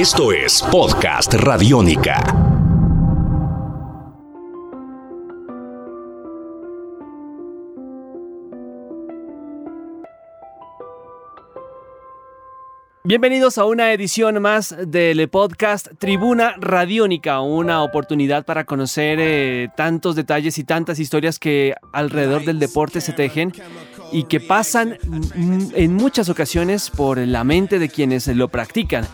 Esto es Podcast Radiónica. Bienvenidos a una edición más del podcast Tribuna Radiónica, una oportunidad para conocer eh, tantos detalles y tantas historias que alrededor del deporte se tejen y que pasan en muchas ocasiones por la mente de quienes lo practican.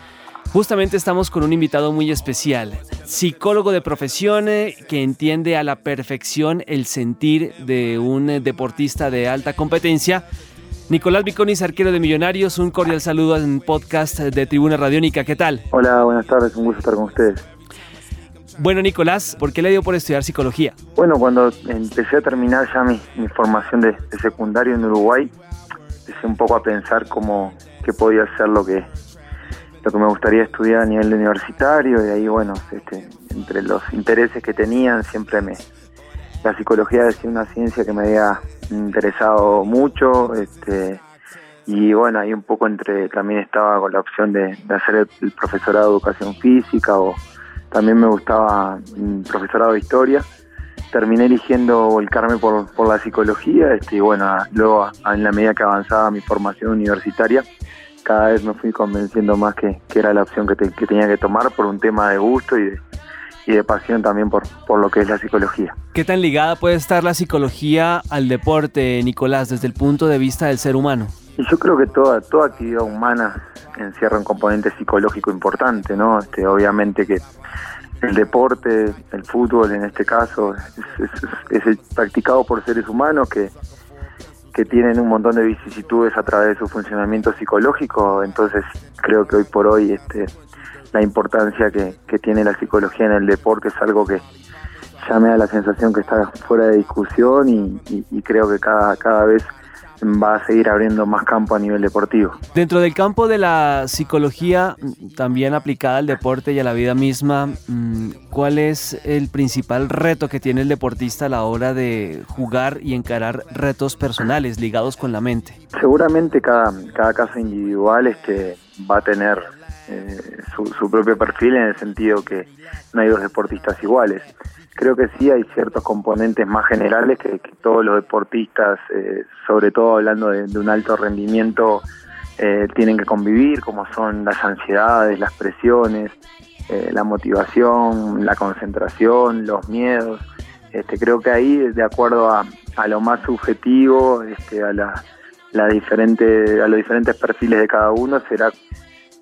Justamente estamos con un invitado muy especial, psicólogo de profesión eh, que entiende a la perfección el sentir de un eh, deportista de alta competencia Nicolás Viconis, arquero de Millonarios, un cordial saludo en podcast de Tribuna Radiónica. ¿Qué tal? Hola, buenas tardes, un gusto estar con ustedes. Bueno, Nicolás, ¿por qué le dio por estudiar psicología? Bueno, cuando empecé a terminar ya mi, formación de, secundario en Uruguay, empecé un poco a pensar cómo qué podía ser lo que lo que me gustaría estudiar a nivel universitario y ahí bueno, este, entre los intereses que tenían siempre me la psicología es una ciencia que me había interesado mucho, este, y bueno, ahí un poco entre, también estaba con la opción de, hacer el, profesorado de educación física o también me gustaba un profesorado de historia. Terminé eligiendo volcarme por, por la psicología este, y bueno, luego en la medida que avanzaba mi formación universitaria, cada vez me fui convenciendo más que, era la opción que, que tenía que tomar por un tema de gusto y de, y de pasión también por, por lo que es la psicología. ¿Qué tan ligada puede estar la psicología al deporte, Nicolás, desde el punto de vista del ser humano? Y yo creo que toda, toda actividad humana encierra un componente psicológico importante, ¿no? Este, obviamente que el deporte, el fútbol en este caso, es, es, practicado por seres humanos que, que tienen un montón de vicisitudes a través de su funcionamiento psicológico, entonces creo que hoy por hoy este, la importancia que, tiene la psicología en el deporte es algo que ya me da la sensación que está fuera de discusión y, creo que cada, cada vez va a seguir abriendo más campo a nivel deportivo. Dentro del campo de la psicología, también aplicada al deporte y a la vida misma, mm, ¿cuál es el principal reto que tiene el deportista a la hora de jugar y encarar retos personales ligados con la mente? Seguramente cada, cada caso individual este, va a tener eh, su, propio perfil en el sentido que no hay dos deportistas iguales. Creo que sí hay ciertos componentes más generales que, todos los deportistas, eh, sobre todo hablando de, un alto rendimiento, eh, tienen que convivir, como son las ansiedades, las presiones, la motivación, la concentración, los miedos. Este, creo que ahí, de acuerdo a, lo más subjetivo, este, a, la, la diferente, a los diferentes perfiles de cada uno, será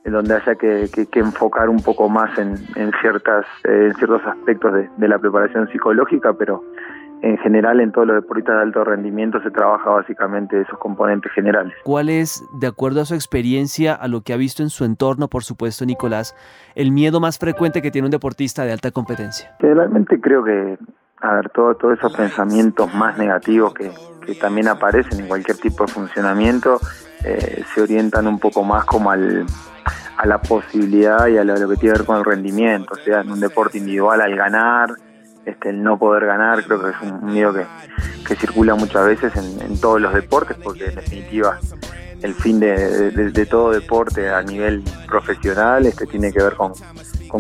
en donde haya que, enfocar un poco más en, ciertas eh, en ciertos aspectos de, la preparación psicológica, pero en general en todos los deportistas de alto rendimiento se trabaja básicamente esos componentes generales. ¿Cuál es, de acuerdo a su experiencia, a lo que ha visto en su entorno, por supuesto, Nicolás, el miedo más frecuente que tiene un deportista de alta competencia? Generalmente creo que, a ver, todos esos pensamientos más negativos que, también aparecen en cualquier tipo de funcionamiento, eh, se orientan un poco más como al a la posibilidad y a lo, que tiene que ver con el rendimiento, o sea, en un deporte individual al ganar, este, el no poder ganar, creo que es un, miedo que, circula muchas veces en, todos los deportes, porque en definitiva el fin de, todo deporte a nivel profesional este, tiene que ver con,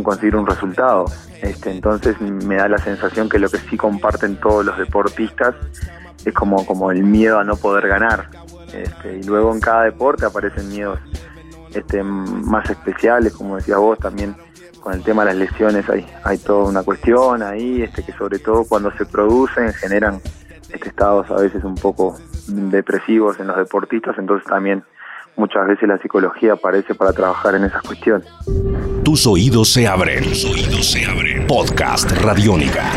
conseguir un resultado. Este, entonces me da la sensación que lo que sí comparten todos los deportistas es como, como el miedo a no poder ganar. Este, y luego en cada deporte aparecen miedos este, más especiales, como decías vos también con el tema de las lesiones hay, hay toda una cuestión ahí, este, que sobre todo cuando se producen generan este, estados a veces un poco depresivos en los deportistas, entonces también muchas veces la psicología aparece para trabajar en esas cuestiones. Tus oídos se abren. Tus oídos se abren. Podcast Radiónica.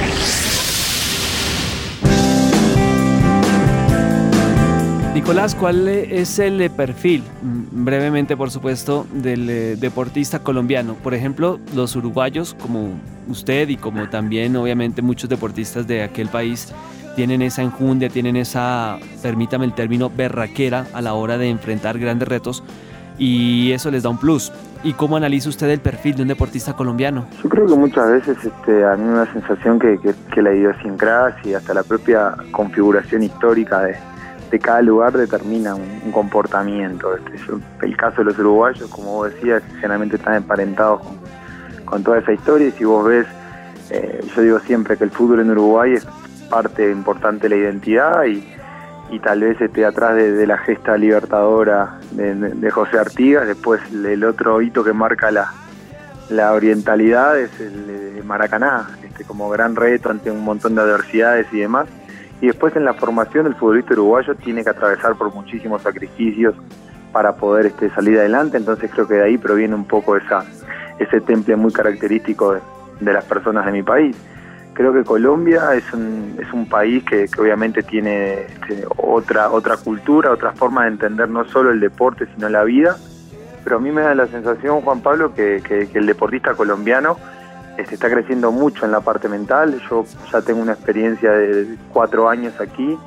Nicolás, ¿cuál es el perfil, mm, brevemente por supuesto, del eh, deportista colombiano? Por ejemplo, los uruguayos, como usted y como también obviamente muchos deportistas de aquel país, tienen esa enjundia, tienen esa, permítame el término, berraquera a la hora de enfrentar grandes retos y eso les da un plus. ¿Y cómo analiza usted el perfil de un deportista colombiano? Yo creo que muchas veces este, a mí me da la sensación que, que, que la idiosincrasia y hasta la propia configuración histórica de, de cada lugar determina un, comportamiento. Este, el caso de los uruguayos, como vos decías, generalmente están emparentados con, toda esa historia. Y si vos ves, eh, yo digo siempre que el fútbol en Uruguay es parte importante de la identidad y, tal vez esté atrás de, la gesta libertadora de, José Artigas, después el otro hito que marca la, la orientalidad es el de Maracaná, este, como gran reto ante un montón de adversidades y demás y después en la formación el futbolista uruguayo tiene que atravesar por muchísimos sacrificios para poder este, salir adelante, entonces creo que de ahí proviene un poco esa, ese temple muy característico de, las personas de mi país. Creo que Colombia es un, es un país que, obviamente tiene este, otra, otra cultura, otra forma de entender no solo el deporte, sino la vida, pero a mí me da la sensación, Juan Pablo, que, que el deportista colombiano se está creciendo mucho en la parte mental. Yo ya tengo una experiencia de cuatro años aquí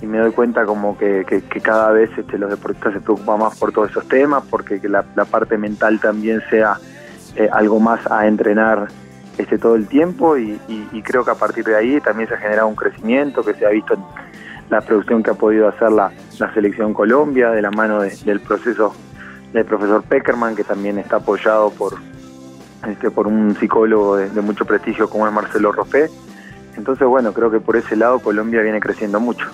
y me doy cuenta como que, cada vez este, los deportistas se preocupan más por todos esos temas, porque la, parte mental también sea eh, algo más a entrenar este, todo el tiempo y, creo que a partir de ahí también se ha generado un crecimiento que se ha visto en la producción que ha podido hacer la, selección Colombia de la mano del proceso del profesor Peckerman que también está apoyado por, por un psicólogo de, mucho prestigio como es Marcelo Rofé. Entonces, bueno, creo que por ese lado Colombia viene creciendo mucho.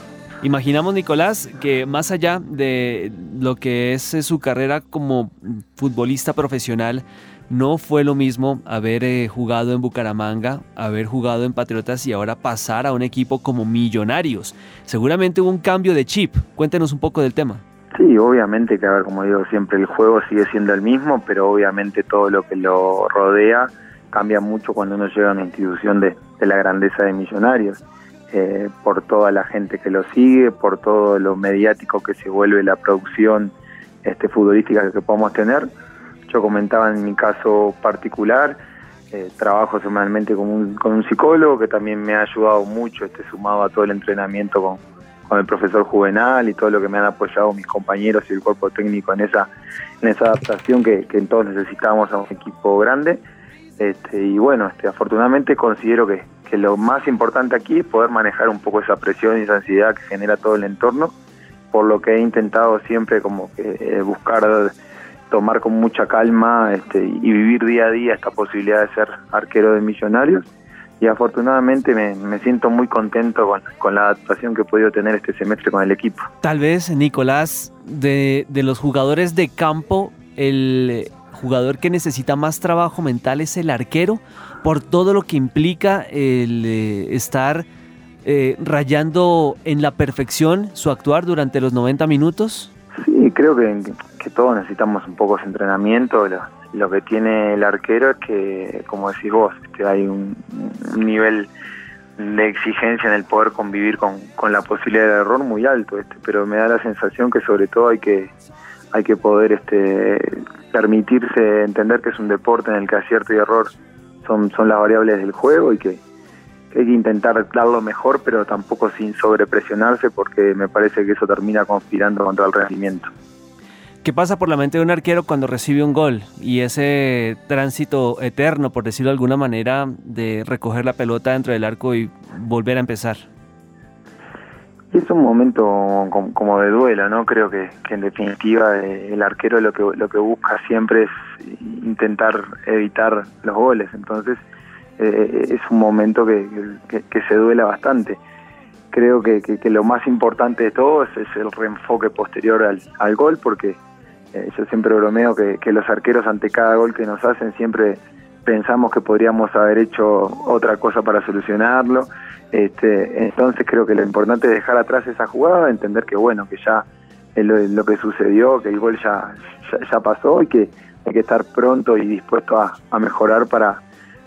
Imaginamos, Nicolás, que más allá de lo que es eh, su carrera como futbolista profesional, no fue lo mismo haber eh, jugado en Bucaramanga, haber jugado en Patriotas y ahora pasar a un equipo como Millonarios. Seguramente hubo un cambio de chip. Cuéntenos un poco del tema. Sí, obviamente que, a ver, como digo siempre, el juego sigue siendo el mismo, pero obviamente todo lo que lo rodea cambia mucho cuando uno llega a una institución de, la grandeza de Millonarios, eh, por toda la gente que lo sigue, por todo lo mediático que se vuelve la producción este, futbolística que podemos tener. Yo comentaba en mi caso particular, eh, trabajo semanalmente con un, con un psicólogo que también me ha ayudado mucho, este, sumado a todo el entrenamiento con, con el profesor Juvenal y todo lo que me han apoyado mis compañeros y el cuerpo técnico en esa, en esa adaptación que, que todos necesitamos a un equipo grande. Este, y bueno, este, afortunadamente considero que, que lo más importante aquí es poder manejar un poco esa presión y esa ansiedad que genera todo el entorno, por lo que he intentado siempre como que eh, buscar tomar con mucha calma este, y vivir día a día esta posibilidad de ser arquero de millonarios y afortunadamente me, siento muy contento con, la adaptación que he podido tener este semestre con el equipo. Tal vez, Nicolás, de, los jugadores de campo, el jugador que necesita más trabajo mental es el arquero, por todo lo que implica el eh, estar eh, rayando en la perfección su actuar durante los 90 minutos. Sí, creo que, que todos necesitamos un poco de entrenamiento. Lo que tiene el arquero es que, como decís vos, este, hay un, nivel de exigencia en el poder convivir con, la posibilidad de error muy alto, este, pero me da la sensación que sobre todo hay que hay que poder este, permitirse entender que es un deporte en el que acierto y error son, son las variables del juego y que, hay que intentar darlo mejor, pero tampoco sin sobrepresionarse porque me parece que eso termina conspirando contra el rendimiento. ¿Qué pasa por la mente de un arquero cuando recibe un gol y ese tránsito eterno, por decirlo de alguna manera, de recoger la pelota dentro del arco y volver a empezar? Es un momento como de duelo, ¿no? Creo que, en definitiva eh, el arquero lo que, lo que busca siempre es intentar evitar los goles, entonces eh, es un momento que, se duela bastante. Creo que, lo más importante de todo es, el reenfoque posterior al, al gol, porque eh, yo siempre bromeo que, los arqueros ante cada gol que nos hacen siempre pensamos que podríamos haber hecho otra cosa para solucionarlo. Este, entonces creo que lo importante es dejar atrás esa jugada, entender que bueno, que ya lo, que sucedió, que el gol ya, ya, pasó y que hay que estar pronto y dispuesto a, a mejorar para,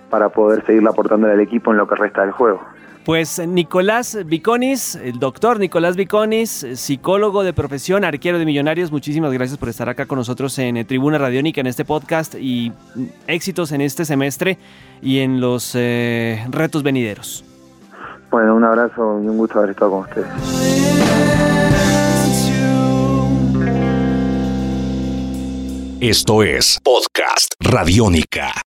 para poder seguir aportando al equipo en lo que resta del juego. Pues Nicolás Viconis, el doctor Nicolás Viconis, psicólogo de profesión, arquero de millonarios, muchísimas gracias por estar acá con nosotros en eh, Tribuna Radiónica en este podcast y mm, éxitos en este semestre y en los eh, retos venideros. Bueno, un abrazo y un gusto haber estado con ustedes. Esto es Podcast Radiónica.